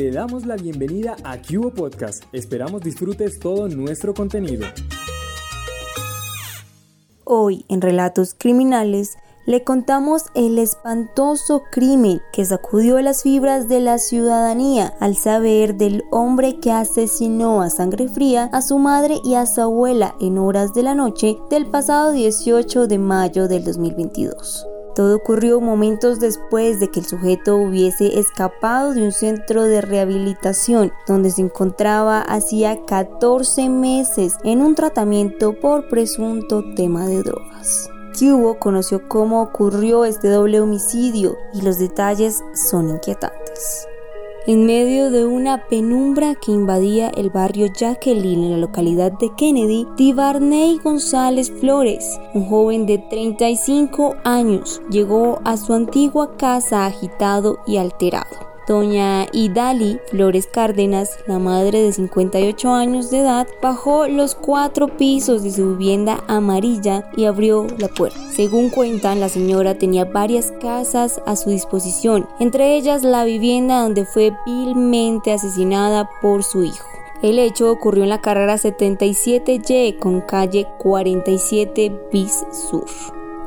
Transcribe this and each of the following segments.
te damos la bienvenida a Cubo Podcast. Esperamos disfrutes todo nuestro contenido. Hoy en Relatos Criminales le contamos el espantoso crimen que sacudió las fibras de la ciudadanía al saber del hombre que asesinó a sangre fría a su madre y a su abuela en horas de la noche del pasado 18 de mayo del 2022. Todo ocurrió momentos después de que el sujeto hubiese escapado de un centro de rehabilitación donde se encontraba hacía 14 meses en un tratamiento por presunto tema de drogas. Cubo conoció cómo ocurrió este doble homicidio y los detalles son inquietantes. En medio de una penumbra que invadía el barrio Jacqueline en la localidad de Kennedy, Divarney González Flores, un joven de 35 años, llegó a su antigua casa agitado y alterado. Doña Idali Flores Cárdenas, la madre de 58 años de edad, bajó los cuatro pisos de su vivienda amarilla y abrió la puerta. Según cuentan, la señora tenía varias casas a su disposición, entre ellas la vivienda donde fue vilmente asesinada por su hijo. El hecho ocurrió en la carrera 77Y con calle 47 bis sur.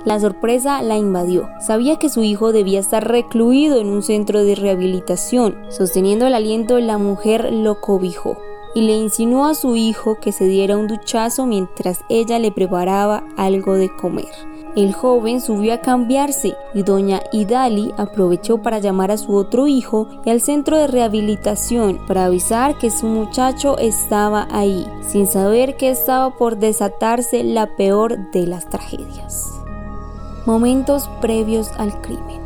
La sorpresa la invadió. Sabía que su hijo debía estar recluido en un centro de rehabilitación. Sosteniendo el aliento, la mujer lo cobijó y le insinuó a su hijo que se diera un duchazo mientras ella le preparaba algo de comer. El joven subió a cambiarse y doña Idali aprovechó para llamar a su otro hijo y al centro de rehabilitación para avisar que su muchacho estaba ahí, sin saber que estaba por desatarse la peor de las tragedias momentos previos al crimen.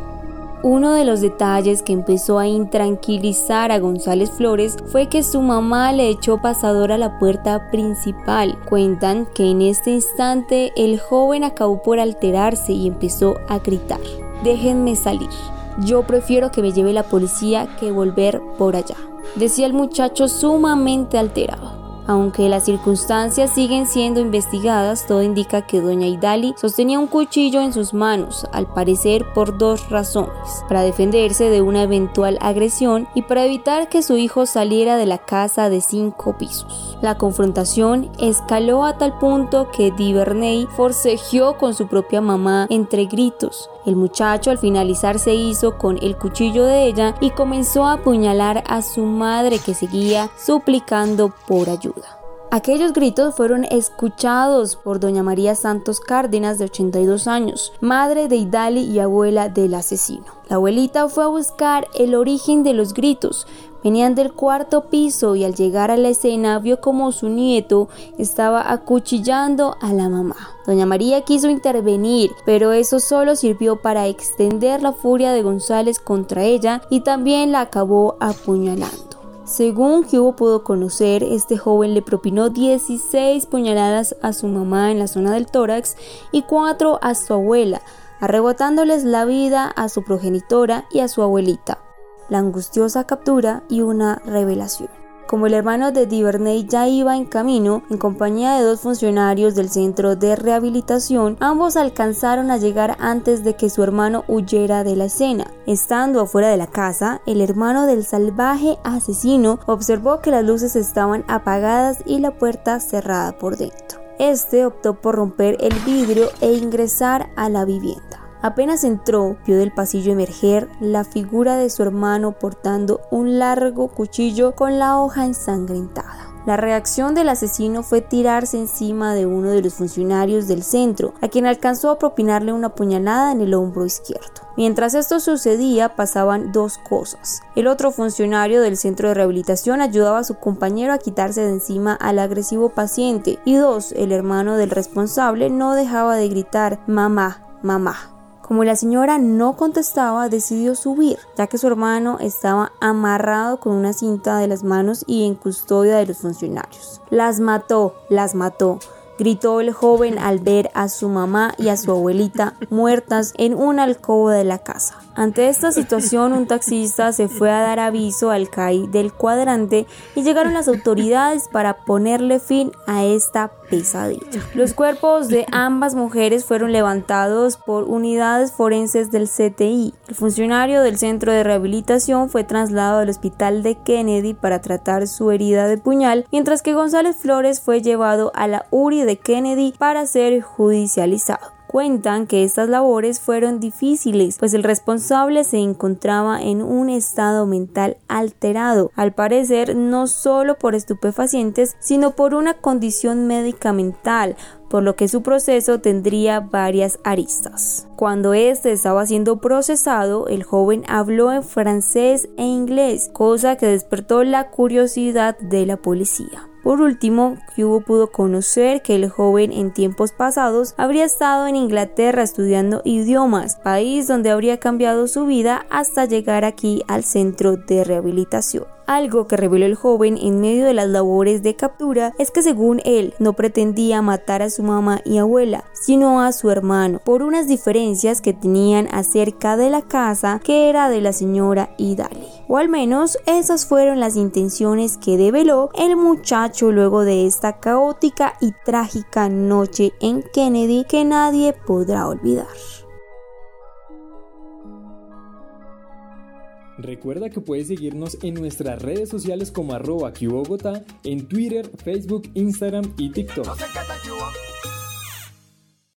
Uno de los detalles que empezó a intranquilizar a González Flores fue que su mamá le echó pasador a la puerta principal. Cuentan que en este instante el joven acabó por alterarse y empezó a gritar, déjenme salir, yo prefiero que me lleve la policía que volver por allá, decía el muchacho sumamente alterado. Aunque las circunstancias siguen siendo investigadas, todo indica que doña Idali sostenía un cuchillo en sus manos, al parecer por dos razones, para defenderse de una eventual agresión y para evitar que su hijo saliera de la casa de cinco pisos. La confrontación escaló a tal punto que Diverney forcejeó con su propia mamá entre gritos. El muchacho al finalizar se hizo con el cuchillo de ella y comenzó a apuñalar a su madre que seguía suplicando por ayuda. Aquellos gritos fueron escuchados por doña María Santos Cárdenas de 82 años, madre de Idali y abuela del asesino. La abuelita fue a buscar el origen de los gritos. Venían del cuarto piso y al llegar a la escena vio como su nieto estaba acuchillando a la mamá. Doña María quiso intervenir, pero eso solo sirvió para extender la furia de González contra ella y también la acabó apuñalando. Según Hugo pudo conocer, este joven le propinó 16 puñaladas a su mamá en la zona del tórax y 4 a su abuela, arrebatándoles la vida a su progenitora y a su abuelita. La angustiosa captura y una revelación. Como el hermano de Diverney ya iba en camino, en compañía de dos funcionarios del centro de rehabilitación, ambos alcanzaron a llegar antes de que su hermano huyera de la escena. Estando afuera de la casa, el hermano del salvaje asesino observó que las luces estaban apagadas y la puerta cerrada por dentro. Este optó por romper el vidrio e ingresar a la vivienda. Apenas entró, vio del pasillo emerger la figura de su hermano portando un largo cuchillo con la hoja ensangrentada. La reacción del asesino fue tirarse encima de uno de los funcionarios del centro, a quien alcanzó a propinarle una puñalada en el hombro izquierdo. Mientras esto sucedía, pasaban dos cosas. El otro funcionario del centro de rehabilitación ayudaba a su compañero a quitarse de encima al agresivo paciente. Y dos, el hermano del responsable no dejaba de gritar mamá, mamá. Como la señora no contestaba, decidió subir, ya que su hermano estaba amarrado con una cinta de las manos y en custodia de los funcionarios. Las mató, las mató gritó el joven al ver a su mamá y a su abuelita muertas en una alcoba de la casa. Ante esta situación, un taxista se fue a dar aviso al CAI del cuadrante y llegaron las autoridades para ponerle fin a esta pesadilla. Los cuerpos de ambas mujeres fueron levantados por unidades forenses del CTI. El funcionario del centro de rehabilitación fue trasladado al hospital de Kennedy para tratar su herida de puñal, mientras que González Flores fue llevado a la URI de Kennedy para ser judicializado cuentan que estas labores fueron difíciles, pues el responsable se encontraba en un estado mental alterado, al parecer no solo por estupefacientes, sino por una condición medicamental, por lo que su proceso tendría varias aristas. Cuando este estaba siendo procesado, el joven habló en francés e inglés, cosa que despertó la curiosidad de la policía. Por último, Cubo pudo conocer que el joven en tiempos pasados habría estado en Inglaterra estudiando idiomas, país donde habría cambiado su vida hasta llegar aquí al centro de rehabilitación. Algo que reveló el joven en medio de las labores de captura es que según él no pretendía matar a su mamá y abuela, sino a su hermano, por unas diferencias que tenían acerca de la casa que era de la señora Idali. O al menos esas fueron las intenciones que develó el muchacho luego de esta caótica y trágica noche en Kennedy que nadie podrá olvidar. Recuerda que puedes seguirnos en nuestras redes sociales como arroba Bogotá en Twitter, Facebook, Instagram y TikTok.